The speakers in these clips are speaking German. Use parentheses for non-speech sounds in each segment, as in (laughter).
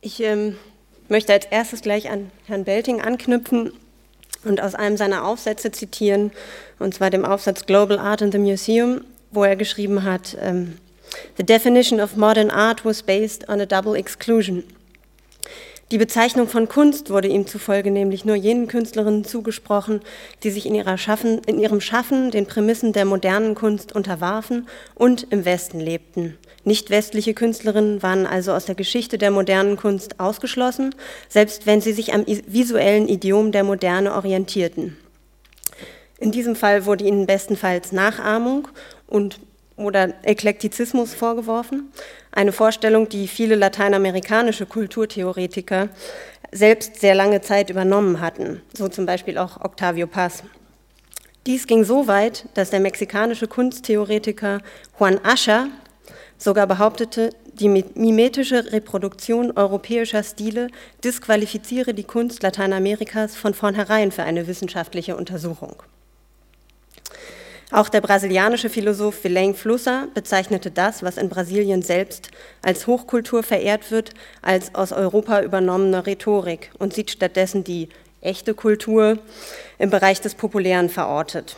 Ich ähm, möchte als erstes gleich an Herrn Belting anknüpfen und aus einem seiner Aufsätze zitieren, und zwar dem Aufsatz Global Art in the Museum, wo er geschrieben hat, ähm, The definition of modern art was based on a double exclusion. Die Bezeichnung von Kunst wurde ihm zufolge nämlich nur jenen Künstlerinnen zugesprochen, die sich in, Schaffen, in, ihrem Schaffen den Prämissen der modernen Kunst unterwarfen und im Westen lebten. Nicht westliche Künstlerinnen waren also aus der Geschichte der modernen Kunst ausgeschlossen, selbst wenn sie sich am visuellen Idiom der Moderne orientierten. In diesem Fall wurde ihnen bestenfalls Nachahmung und oder Eklektizismus vorgeworfen, eine Vorstellung, die viele lateinamerikanische Kulturtheoretiker selbst sehr lange Zeit übernommen hatten, so zum Beispiel auch Octavio Paz. Dies ging so weit, dass der mexikanische Kunsttheoretiker Juan Ascher sogar behauptete, die mimetische Reproduktion europäischer Stile disqualifiziere die Kunst Lateinamerikas von vornherein für eine wissenschaftliche Untersuchung. Auch der brasilianische Philosoph Vilain Flusser bezeichnete das, was in Brasilien selbst als Hochkultur verehrt wird, als aus Europa übernommene Rhetorik und sieht stattdessen die echte Kultur im Bereich des Populären verortet.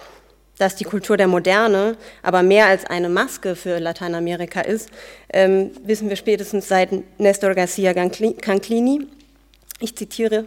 Dass die Kultur der Moderne aber mehr als eine Maske für Lateinamerika ist, ähm, wissen wir spätestens seit Nestor Garcia Canclini. Ich zitiere,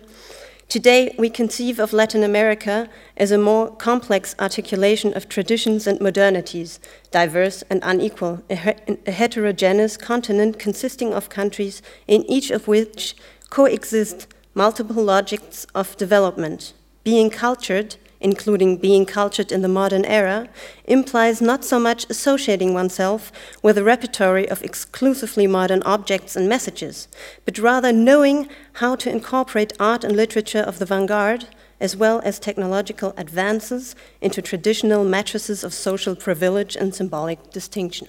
Today, we conceive of Latin America as a more complex articulation of traditions and modernities, diverse and unequal, a, a heterogeneous continent consisting of countries in each of which coexist multiple logics of development. Being cultured, including being cultured in the modern era, implies not so much associating oneself with a repertory of exclusively modern objects and messages, but rather knowing how to incorporate art and literature of the vanguard, as well as technological advances, into traditional matrices of social privilege and symbolic distinction.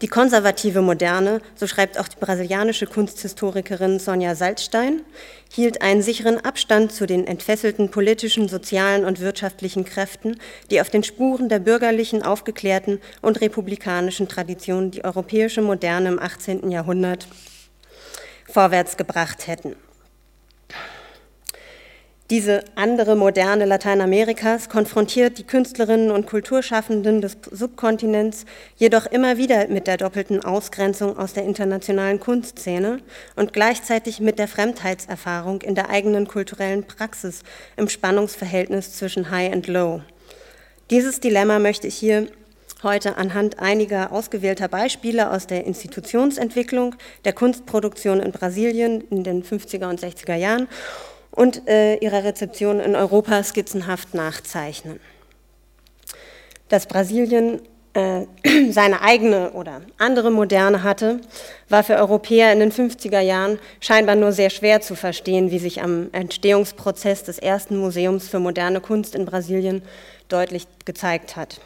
Die konservative Moderne, so schreibt auch die brasilianische Kunsthistorikerin Sonja Salzstein, hielt einen sicheren Abstand zu den entfesselten politischen, sozialen und wirtschaftlichen Kräften, die auf den Spuren der bürgerlichen, aufgeklärten und republikanischen Tradition die europäische Moderne im 18. Jahrhundert vorwärts gebracht hätten. Diese andere moderne Lateinamerikas konfrontiert die Künstlerinnen und Kulturschaffenden des Subkontinents jedoch immer wieder mit der doppelten Ausgrenzung aus der internationalen Kunstszene und gleichzeitig mit der Fremdheitserfahrung in der eigenen kulturellen Praxis im Spannungsverhältnis zwischen High und Low. Dieses Dilemma möchte ich hier heute anhand einiger ausgewählter Beispiele aus der Institutionsentwicklung der Kunstproduktion in Brasilien in den 50er und 60er Jahren und äh, ihrer Rezeption in Europa skizzenhaft nachzeichnen. Dass Brasilien äh, (clears throat) seine eigene oder andere Moderne hatte, war für Europäer in den 50er Jahren scheinbar nur sehr schwer zu verstehen, wie sich am Entstehungsprozess des ersten Museums für moderne Kunst in Brasilien deutlich gezeigt hat.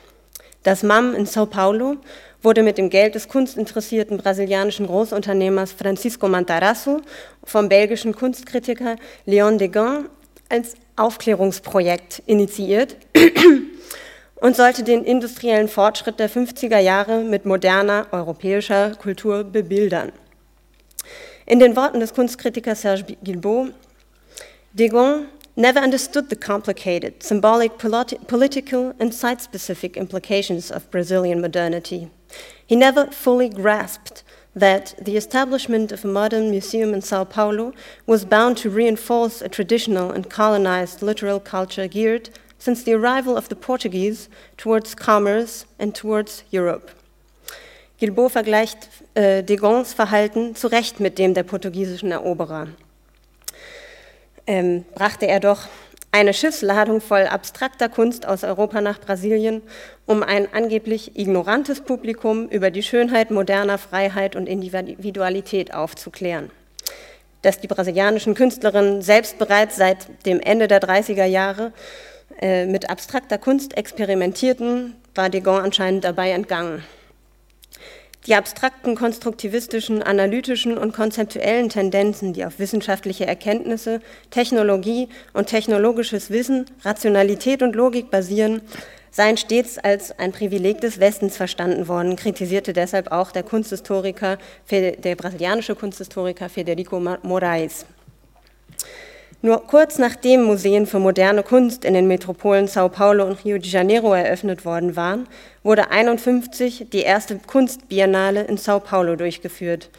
Das MAM in Sao Paulo wurde mit dem Geld des kunstinteressierten brasilianischen Großunternehmers Francisco Mantarasso vom belgischen Kunstkritiker Leon Degan als Aufklärungsprojekt initiiert (clears throat) und sollte den industriellen Fortschritt der 50er Jahre mit moderner europäischer Kultur bebildern. In den Worten des Kunstkritikers Serge Guilbault, Degon never understood the complicated, symbolic, politi political, and site specific implications of Brazilian modernity. He never fully grasped that the establishment of a modern museum in Sao Paulo was bound to reinforce a traditional and colonized literal culture geared, since the arrival of the Portuguese, towards commerce and towards Europe. Gilbo vergleicht äh, Degons Verhalten zu Recht mit dem der portugiesischen Eroberer. Ähm, brachte er doch eine Schiffsladung voll abstrakter Kunst aus Europa nach Brasilien, um ein angeblich ignorantes Publikum über die Schönheit moderner Freiheit und Individualität aufzuklären. Dass die brasilianischen Künstlerinnen selbst bereits seit dem Ende der 30er Jahre äh, mit abstrakter Kunst experimentierten, war Degon anscheinend dabei entgangen. Die abstrakten, konstruktivistischen, analytischen und konzeptuellen Tendenzen, die auf wissenschaftliche Erkenntnisse, Technologie und technologisches Wissen, Rationalität und Logik basieren, seien stets als ein Privileg des Westens verstanden worden, kritisierte deshalb auch der Kunsthistoriker, der brasilianische Kunsthistoriker Federico Moraes. Nur kurz nachdem Museen für moderne Kunst in den Metropolen Sao Paulo und Rio de Janeiro eröffnet worden waren, wurde 1951 die erste Kunstbiennale in Sao Paulo durchgeführt,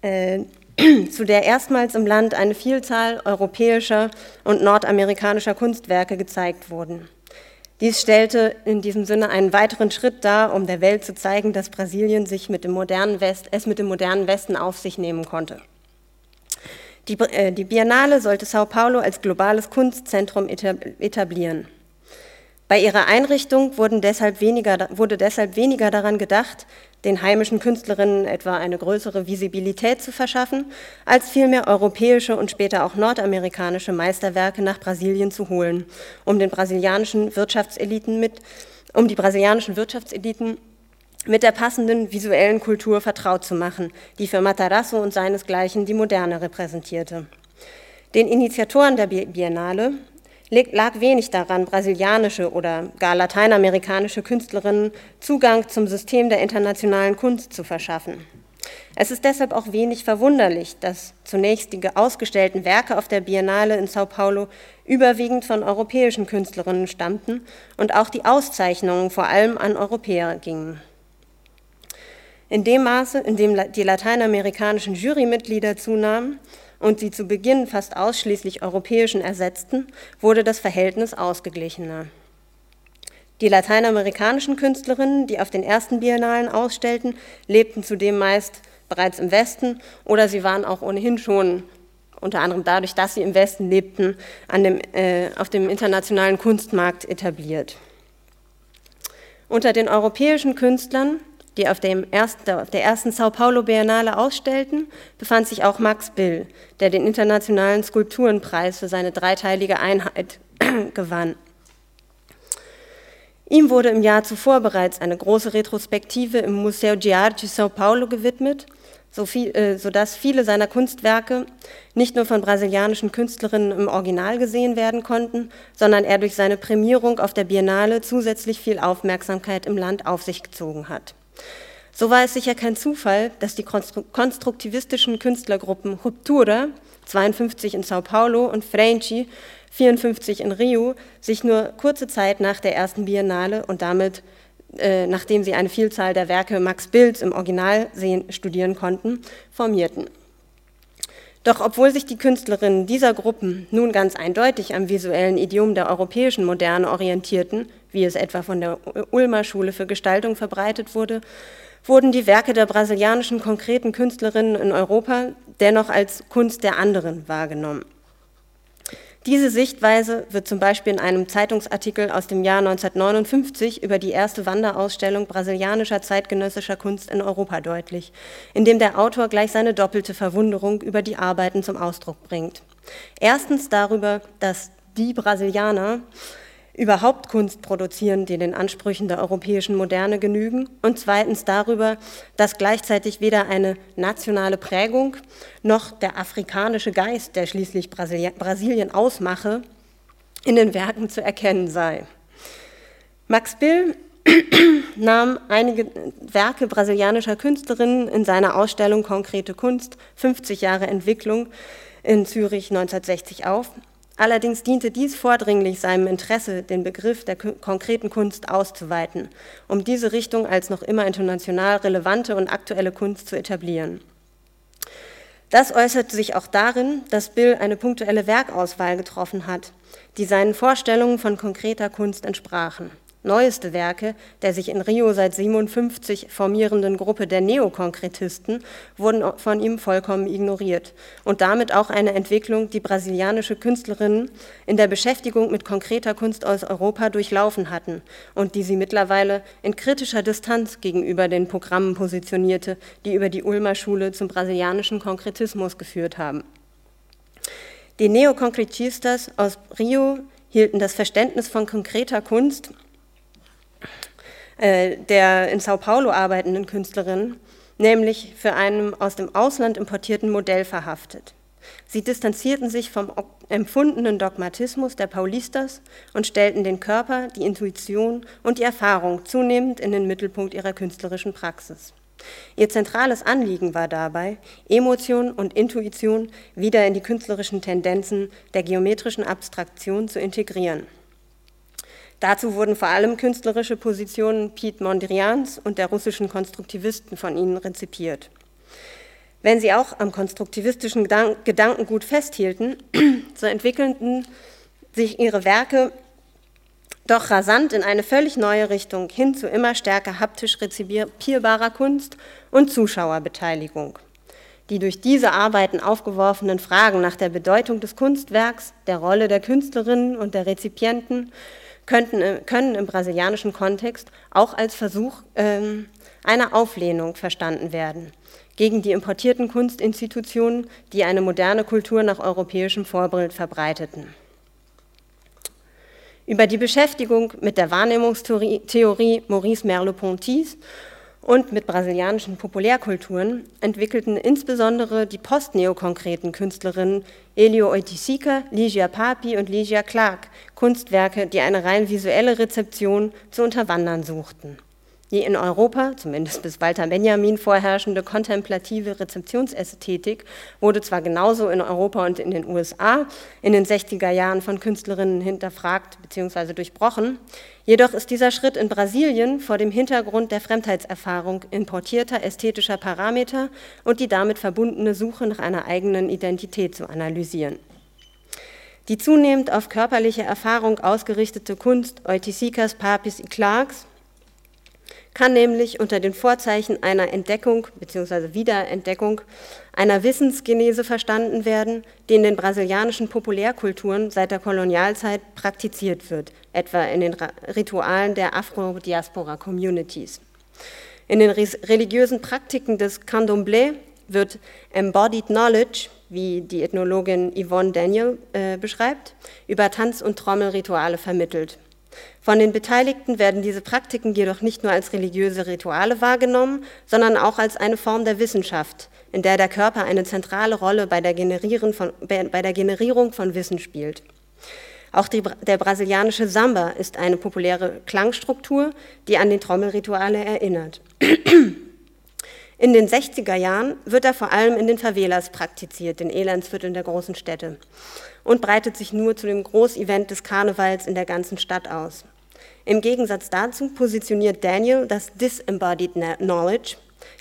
äh, (clears throat) zu der erstmals im Land eine Vielzahl europäischer und nordamerikanischer Kunstwerke gezeigt wurden. Dies stellte in diesem Sinne einen weiteren Schritt dar, um der Welt zu zeigen, dass Brasilien sich mit dem modernen West, es mit dem modernen Westen auf sich nehmen konnte. Die, äh, die Biennale sollte Sao Paulo als globales Kunstzentrum etablieren. Bei ihrer Einrichtung deshalb weniger, wurde deshalb weniger daran gedacht, den heimischen Künstlerinnen etwa eine größere Visibilität zu verschaffen, als vielmehr europäische und später auch nordamerikanische Meisterwerke nach Brasilien zu holen, um den brasilianischen Wirtschaftseliten mit, um die brasilianischen Wirtschaftseliten mit der passenden visuellen Kultur vertraut zu machen, die für Matarazzo und seinesgleichen die Moderne repräsentierte. Den Initiatoren der Biennale lag wenig daran, brasilianische oder gar lateinamerikanische Künstlerinnen Zugang zum System der internationalen Kunst zu verschaffen. Es ist deshalb auch wenig verwunderlich, dass zunächst die ausgestellten Werke auf der Biennale in Sao Paulo überwiegend von europäischen Künstlerinnen stammten und auch die Auszeichnungen vor allem an Europäer gingen. In dem Maße, in dem die lateinamerikanischen Jurymitglieder zunahmen und sie zu Beginn fast ausschließlich europäischen ersetzten, wurde das Verhältnis ausgeglichener. Die lateinamerikanischen Künstlerinnen, die auf den ersten Biennalen ausstellten, lebten zudem meist bereits im Westen oder sie waren auch ohnehin schon, unter anderem dadurch, dass sie im Westen lebten, dem, äh, auf dem internationalen Kunstmarkt etabliert. Unter den europäischen Künstlern die auf, ersten, auf der ersten Sao Paulo Biennale ausstellten, befand sich auch Max Bill, der den Internationalen Skulpturenpreis für seine dreiteilige Einheit (clears throat) gewann. Ihm wurde im Jahr zuvor bereits eine große Retrospektive im Museo Arte Sao Paulo gewidmet, so viel, äh, sodass viele seiner Kunstwerke nicht nur von brasilianischen Künstlerinnen im Original gesehen werden konnten, sondern er durch seine Prämierung auf der Biennale zusätzlich viel Aufmerksamkeit im Land auf sich gezogen hat. So war es sicher kein Zufall, dass die konstruktivistischen Künstlergruppen Ruptura, 52 in Sao Paulo, und Frente, 54 in Rio, sich nur kurze Zeit nach der ersten Biennale und damit, äh, nachdem sie eine Vielzahl der Werke Max Bilds im Original sehen, studieren konnten, formierten. Doch obwohl sich die Künstlerinnen dieser Gruppen nun ganz eindeutig am visuellen Idiom der europäischen Moderne orientierten, wie es etwa von der Ulmer Schule für Gestaltung verbreitet wurde, wurden die Werke der brasilianischen konkreten Künstlerinnen in Europa dennoch als Kunst der anderen wahrgenommen. Diese Sichtweise wird zum Beispiel in einem Zeitungsartikel aus dem Jahr 1959 über die erste Wanderausstellung brasilianischer zeitgenössischer Kunst in Europa deutlich, in dem der Autor gleich seine doppelte Verwunderung über die Arbeiten zum Ausdruck bringt. Erstens darüber, dass die Brasilianer überhaupt Kunst produzieren, die den Ansprüchen der europäischen Moderne genügen und zweitens darüber, dass gleichzeitig weder eine nationale Prägung noch der afrikanische Geist, der schließlich Brasilien ausmache, in den Werken zu erkennen sei. Max Bill (clears throat) nahm einige Werke brasilianischer Künstlerinnen in seiner Ausstellung Konkrete Kunst, 50 Jahre Entwicklung in Zürich 1960 auf Allerdings diente dies vordringlich seinem Interesse, den Begriff der konkreten Kunst auszuweiten, um diese Richtung als noch immer international relevante und aktuelle Kunst zu etablieren. Das äußerte sich auch darin, dass Bill eine punktuelle Werkauswahl getroffen hat, die seinen Vorstellungen von konkreter Kunst entsprachen neueste Werke der sich in Rio seit 57 formierenden Gruppe der Neokonkretisten wurden von ihm vollkommen ignoriert und damit auch eine Entwicklung, die brasilianische Künstlerinnen in der Beschäftigung mit konkreter Kunst aus Europa durchlaufen hatten und die sie mittlerweile in kritischer Distanz gegenüber den Programmen positionierte, die über die Ulmer Schule zum brasilianischen Konkretismus geführt haben. Die Neokonkretistas aus Rio hielten das Verständnis von konkreter Kunst äh, der in Sao Paulo arbeitenden Künstlerin, nämlich für einen aus dem Ausland importierten Modell verhaftet. Sie distanzierten sich vom empfundenen Dogmatismus der Paulistas und stellten den Körper, die Intuition und die Erfahrung zunehmend in den Mittelpunkt ihrer künstlerischen Praxis. Ihr zentrales Anliegen war dabei, Emotion und Intuition wieder in die künstlerischen Tendenzen der geometrischen Abstraktion zu integrieren. Dazu wurden vor allem künstlerische Positionen Piet Mondrians und der russischen Konstruktivisten von ihnen rezipiert. Wenn sie auch am konstruktivistischen Gedankengut festhielten, (clears throat) so entwickelten sich ihre Werke doch rasant in eine völlig neue Richtung hin zu immer stärker haptisch rezipierbarer Kunst und Zuschauerbeteiligung. Die durch diese Arbeiten aufgeworfenen Fragen nach der Bedeutung des Kunstwerks, der Rolle der Künstlerinnen und der Rezipienten könnten, äh, können im brasilianischen Kontext auch als Versuch ähm, einer Auflehnung verstanden werden gegen die importierten Kunstinstitutionen, die eine moderne Kultur nach europäischem Vorbild verbreiteten. Über die Beschäftigung mit der Wahrnehmungstheorie Maurice Merleau-Ponty's und mit brasilianischen Populärkulturen entwickelten insbesondere die postneokonkreten Künstlerinnen Elio Oiticica, Ligia Papi und Ligia Clark Kunstwerke, die eine rein visuelle Rezeption zu unterwandern suchten. Die in Europa, zumindest bis Walter Benjamin, vorherrschende kontemplative Rezeptionsästhetik wurde zwar genauso in Europa und in den USA in den 60er Jahren von Künstlerinnen hinterfragt bzw. durchbrochen, jedoch ist dieser Schritt in Brasilien vor dem Hintergrund der Fremdheitserfahrung importierter ästhetischer Parameter und die damit verbundene Suche nach einer eigenen Identität zu analysieren. Die zunehmend auf körperliche Erfahrung ausgerichtete Kunst Eutychicas, Papis y Clarks kann nämlich unter den Vorzeichen einer Entdeckung bzw. Wiederentdeckung einer Wissensgenese verstanden werden, die in den brasilianischen Populärkulturen seit der Kolonialzeit praktiziert wird, etwa in den Ritualen der Afro-Diaspora-Communities. In den religiösen Praktiken des Candomblé wird Embodied Knowledge, wie die Ethnologin Yvonne Daniel äh, beschreibt, über Tanz- und Trommelrituale vermittelt. Von den Beteiligten werden diese Praktiken jedoch nicht nur als religiöse Rituale wahrgenommen, sondern auch als eine Form der Wissenschaft, in der der Körper eine zentrale Rolle bei der, von, bei der Generierung von Wissen spielt. Auch die, der brasilianische Samba ist eine populäre Klangstruktur, die an die Trommelrituale erinnert. (clears throat) In den 60er Jahren wird er vor allem in den Favelas praktiziert, den Elendsvierteln der großen Städte und breitet sich nur zu dem Großevent des Karnevals in der ganzen Stadt aus. Im Gegensatz dazu positioniert Daniel das Disembodied Knowledge,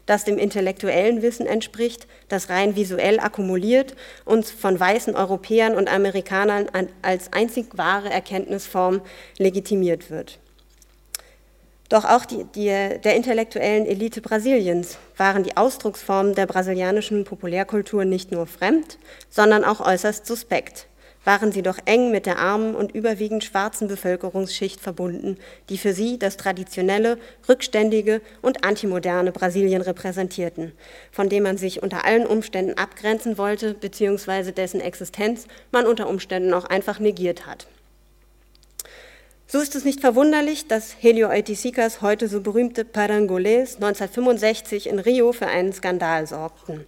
das dem intellektuellen Wissen entspricht, das rein visuell akkumuliert und von weißen Europäern und Amerikanern als einzig wahre Erkenntnisform legitimiert wird. Doch auch die, die, der intellektuellen Elite Brasiliens waren die Ausdrucksformen der brasilianischen Populärkultur nicht nur fremd, sondern auch äußerst suspekt waren sie doch eng mit der armen und überwiegend schwarzen Bevölkerungsschicht verbunden, die für sie das traditionelle, rückständige und antimoderne Brasilien repräsentierten, von dem man sich unter allen Umständen abgrenzen wollte, beziehungsweise dessen Existenz man unter Umständen auch einfach negiert hat. So ist es nicht verwunderlich, dass Helio Aitisicas heute so berühmte Parangolés 1965 in Rio für einen Skandal sorgten.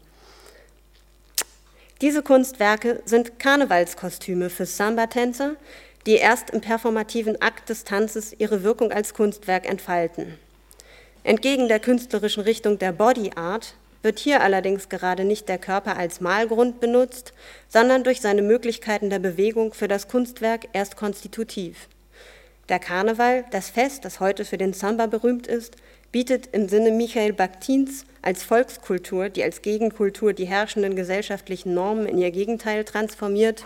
Diese Kunstwerke sind Karnevalskostüme für Samba-Tänzer, die erst im performativen Akt des Tanzes ihre Wirkung als Kunstwerk entfalten. Entgegen der künstlerischen Richtung der Body Art wird hier allerdings gerade nicht der Körper als Malgrund benutzt, sondern durch seine Möglichkeiten der Bewegung für das Kunstwerk erst konstitutiv. Der Karneval, das Fest, das heute für den Samba berühmt ist, bietet im Sinne Michael Bakhtins als Volkskultur, die als Gegenkultur die herrschenden gesellschaftlichen Normen in ihr Gegenteil transformiert,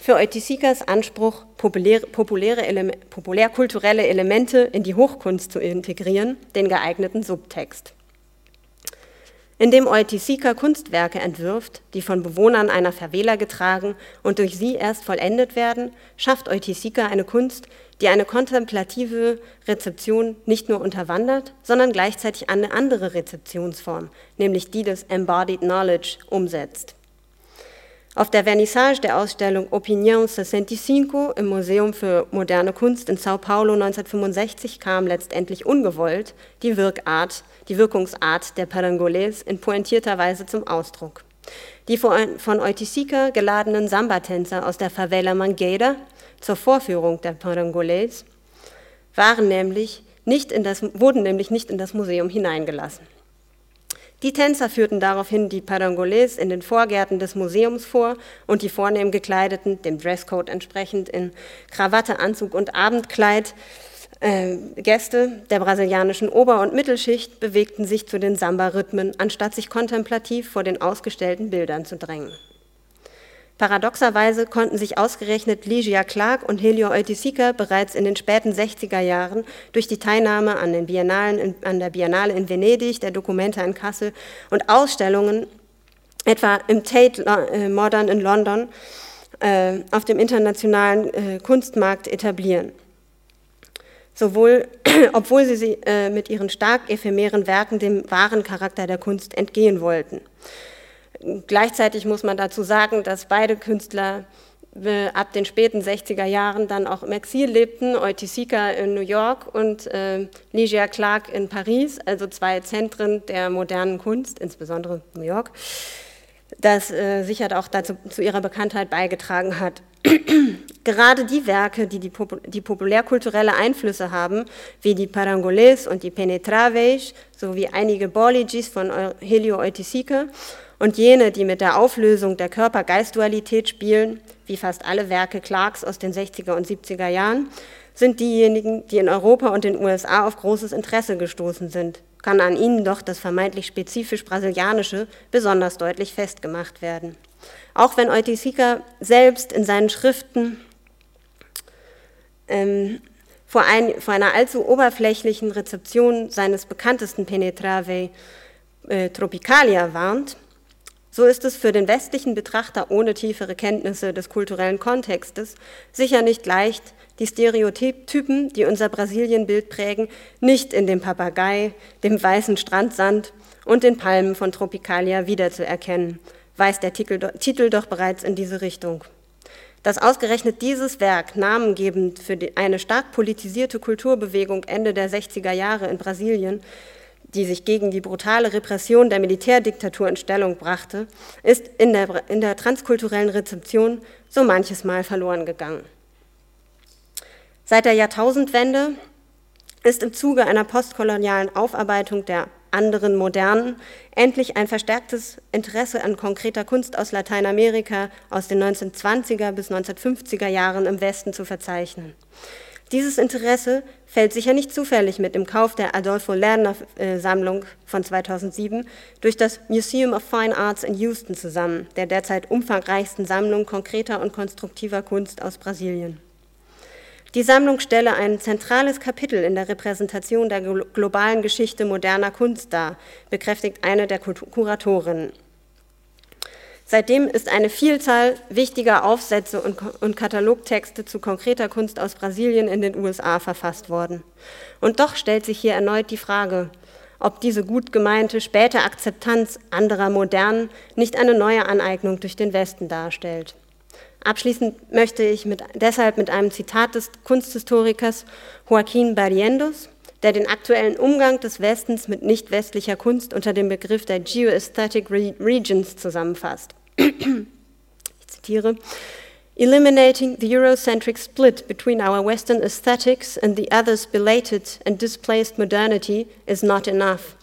für Eutisikas Anspruch, populäre, populäre Ele populärkulturelle Elemente in die Hochkunst zu integrieren, den geeigneten Subtext. Indem Eutisika Kunstwerke entwirft, die von Bewohnern einer Favela getragen und durch sie erst vollendet werden, schafft Eutisika eine Kunst, die eine kontemplative Rezeption nicht nur unterwandert, sondern gleichzeitig eine andere Rezeptionsform, nämlich die des Embodied Knowledge, umsetzt. Auf der Vernissage der Ausstellung Opinion 65 im Museum für moderne Kunst in Sao Paulo 1965 kam letztendlich ungewollt die Wirkart, die Wirkungsart der Parangolés in pointierter Weise zum Ausdruck. Die von Eutisika geladenen Samba-Tänzer aus der Favela Mangueira zur Vorführung der Parangolés waren nämlich nicht in das, wurden nämlich nicht in das Museum hineingelassen. Die Tänzer führten daraufhin die Parangolés in den Vorgärten des Museums vor und die vornehm gekleideten, dem Dresscode entsprechend in Krawatte, Anzug und Abendkleid, äh, Gäste der brasilianischen Ober- und Mittelschicht bewegten sich zu den Samba-Rhythmen, anstatt sich kontemplativ vor den ausgestellten Bildern zu drängen. Paradoxerweise konnten sich ausgerechnet Ligia Clark und Helio Eutisika bereits in den späten 60er Jahren durch die Teilnahme an, den Biennalen an der Biennale in Venedig, der Dokumente in Kassel und Ausstellungen, etwa im Tate äh, Modern in London, äh, auf dem internationalen äh, Kunstmarkt etablieren. Sowohl, (clears throat) obwohl sie mit ihren stark ephemeren Werken dem wahren Charakter der Kunst entgehen wollten. Gleichzeitig muss man dazu sagen, dass beide Künstler äh, ab den späten 60er Jahren dann auch im Exil lebten, Eutisika in New York und äh, Ligia Clark in Paris, also zwei Zentren der modernen Kunst, insbesondere New York, das äh, sicher auch dazu zu ihrer Bekanntheit beigetragen hat. (clears throat) Gerade die Werke, die, die, die populärkulturelle Einflüsse haben, wie die Parangolés und die Penetraveis sowie einige Boligis von Helio Eutisika und jene, die mit der Auflösung der Körper-Geist-Dualität spielen, wie fast alle Werke Clarks aus den 60er und 70er Jahren, sind diejenigen, die in Europa und den USA auf großes Interesse gestoßen sind, kann an ihnen doch das vermeintlich spezifisch Brasilianische besonders deutlich festgemacht werden. Auch wenn Eutisika selbst in seinen Schriften ähm, vor, ein, vor, einer allzu oberflächlichen Rezeption seines bekanntesten Penetrave äh, Tropicalia warnt, so ist es für den westlichen Betrachter ohne tiefere Kenntnisse des kulturellen Kontextes sicher nicht leicht, die Stereotypen, die unser Brasilienbild prägen, nicht in dem Papagei, dem weißen Strandsand und den Palmen von Tropicalia wiederzuerkennen, weist der Titel doch bereits in diese Richtung. Dass ausgerechnet dieses Werk namengebend für eine stark politisierte Kulturbewegung Ende der 60er Jahre in Brasilien die sich gegen die brutale Repression der Militärdiktatur in Stellung brachte, ist in der, in der transkulturellen Rezeption so manches Mal verloren gegangen. Seit der Jahrtausendwende ist im Zuge einer postkolonialen Aufarbeitung der anderen Modernen endlich ein verstärktes Interesse an konkreter Kunst aus Lateinamerika aus den 1920er bis 1950er Jahren im Westen zu verzeichnen. Dieses Interesse fällt sicher nicht zufällig mit dem Kauf der Adolfo Lerner Sammlung von 2007 durch das Museum of Fine Arts in Houston zusammen, der derzeit umfangreichsten Sammlung konkreter und konstruktiver Kunst aus Brasilien. Die Sammlung stelle ein zentrales Kapitel in der Repräsentation der globalen Geschichte moderner Kunst dar, bekräftigt eine der Kuratorinnen. Seitdem ist eine Vielzahl wichtiger Aufsätze und, und, Katalogtexte zu konkreter Kunst aus Brasilien in den USA verfasst worden. Und doch stellt sich hier erneut die Frage, ob diese gut gemeinte späte Akzeptanz anderer Modernen nicht eine neue Aneignung durch den Westen darstellt. Abschließend möchte ich mit, deshalb mit einem Zitat des Kunsthistorikers Joaquín Barrientos, der den aktuellen Umgang des Westens mit nicht westlicher Kunst unter dem Begriff der Geoaesthetic Regions zusammenfasst. (coughs) ich zitiere, Eliminating the Eurocentric split between our Western aesthetics and the other's belated and displaced modernity is not enough.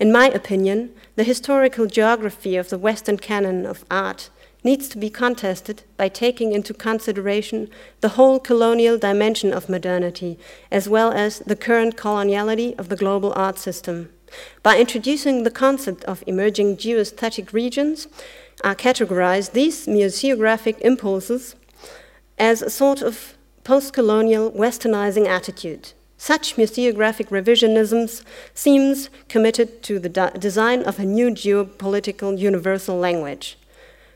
In my opinion, the historical geography of the Western canon of art needs to be contested by taking into consideration the whole colonial dimension of modernity, as well as the current coloniality of the global art system. By introducing the concept of emerging geoaesthetic regions, are categorized these museographic impulses as a sort of post colonial westernizing attitude. Such museographic revisionism seems committed to the de- design of a new geopolitical universal language.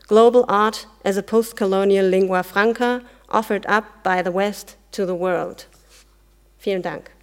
Global art as a post colonial lingua franca offered up by the West to the world. Vielen Dank.